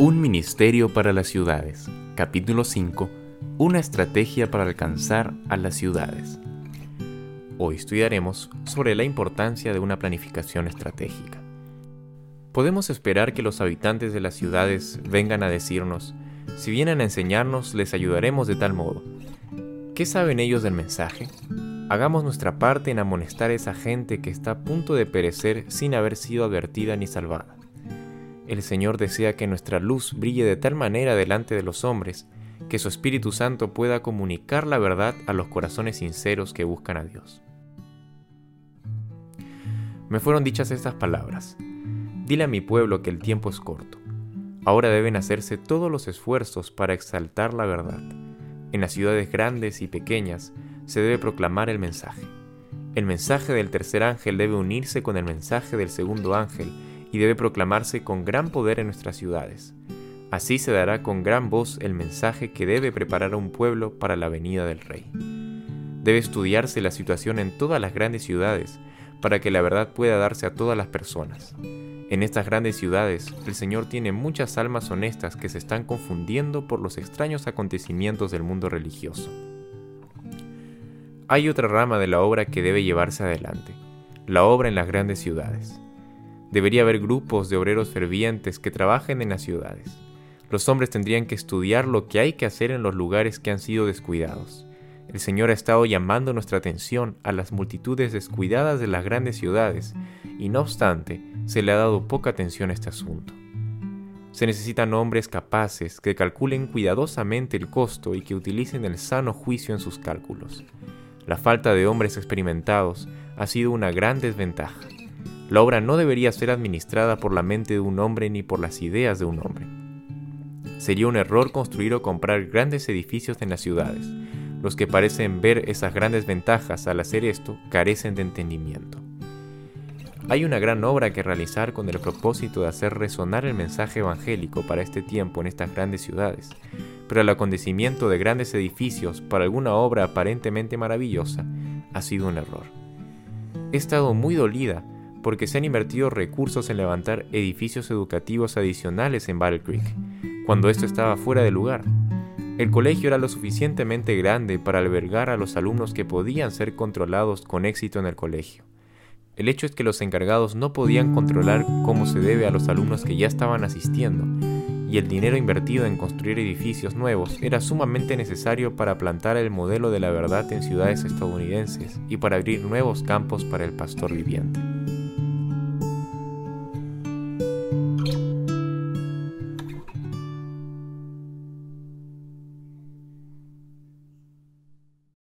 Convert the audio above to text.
Un ministerio para las ciudades. Capítulo 5. Una estrategia para alcanzar a las ciudades. Hoy estudiaremos sobre la importancia de una planificación estratégica. Podemos esperar que los habitantes de las ciudades vengan a decirnos, si vienen a enseñarnos, les ayudaremos de tal modo. ¿Qué saben ellos del mensaje? Hagamos nuestra parte en amonestar a esa gente que está a punto de perecer sin haber sido advertida ni salvada. El Señor desea que nuestra luz brille de tal manera delante de los hombres que su Espíritu Santo pueda comunicar la verdad a los corazones sinceros que buscan a Dios. Me fueron dichas estas palabras. Dile a mi pueblo que el tiempo es corto. Ahora deben hacerse todos los esfuerzos para exaltar la verdad. En las ciudades grandes y pequeñas se debe proclamar el mensaje. El mensaje del tercer ángel debe unirse con el mensaje del segundo ángel y debe proclamarse con gran poder en nuestras ciudades. Así se dará con gran voz el mensaje que debe preparar a un pueblo para la venida del Rey. Debe estudiarse la situación en todas las grandes ciudades para que la verdad pueda darse a todas las personas. En estas grandes ciudades, el Señor tiene muchas almas honestas que se están confundiendo por los extraños acontecimientos del mundo religioso. Hay otra rama de la obra que debe llevarse adelante, la obra en las grandes ciudades. Debería haber grupos de obreros fervientes que trabajen en las ciudades. Los hombres tendrían que estudiar lo que hay que hacer en los lugares que han sido descuidados. El Señor ha estado llamando nuestra atención a las multitudes descuidadas de las grandes ciudades, y no obstante, se le ha dado poca atención a este asunto. Se necesitan hombres capaces que calculen cuidadosamente el costo y que utilicen el sano juicio en sus cálculos. La falta de hombres experimentados ha sido una gran desventaja. La obra no debería ser administrada por la mente de un hombre ni por las ideas de un hombre. Sería un error construir o comprar grandes edificios en las ciudades. Los que parecen ver esas grandes ventajas al hacer esto carecen de entendimiento. Hay una gran obra que realizar con el propósito de hacer resonar el mensaje evangélico para este tiempo en estas grandes ciudades, pero el acontecimiento de grandes edificios para alguna obra aparentemente maravillosa ha sido un error. He estado muy dolida porque se han invertido recursos en levantar edificios educativos adicionales en Battle Creek, cuando esto estaba fuera de lugar. El colegio era lo suficientemente grande para albergar a los alumnos que podían ser controlados con éxito en el colegio. El hecho es que los encargados no podían controlar cómo se debe a los alumnos que ya estaban asistiendo, y el dinero invertido en construir edificios nuevos era sumamente necesario para plantar el modelo de la verdad en ciudades estadounidenses y para abrir nuevos campos para el pastor viviente.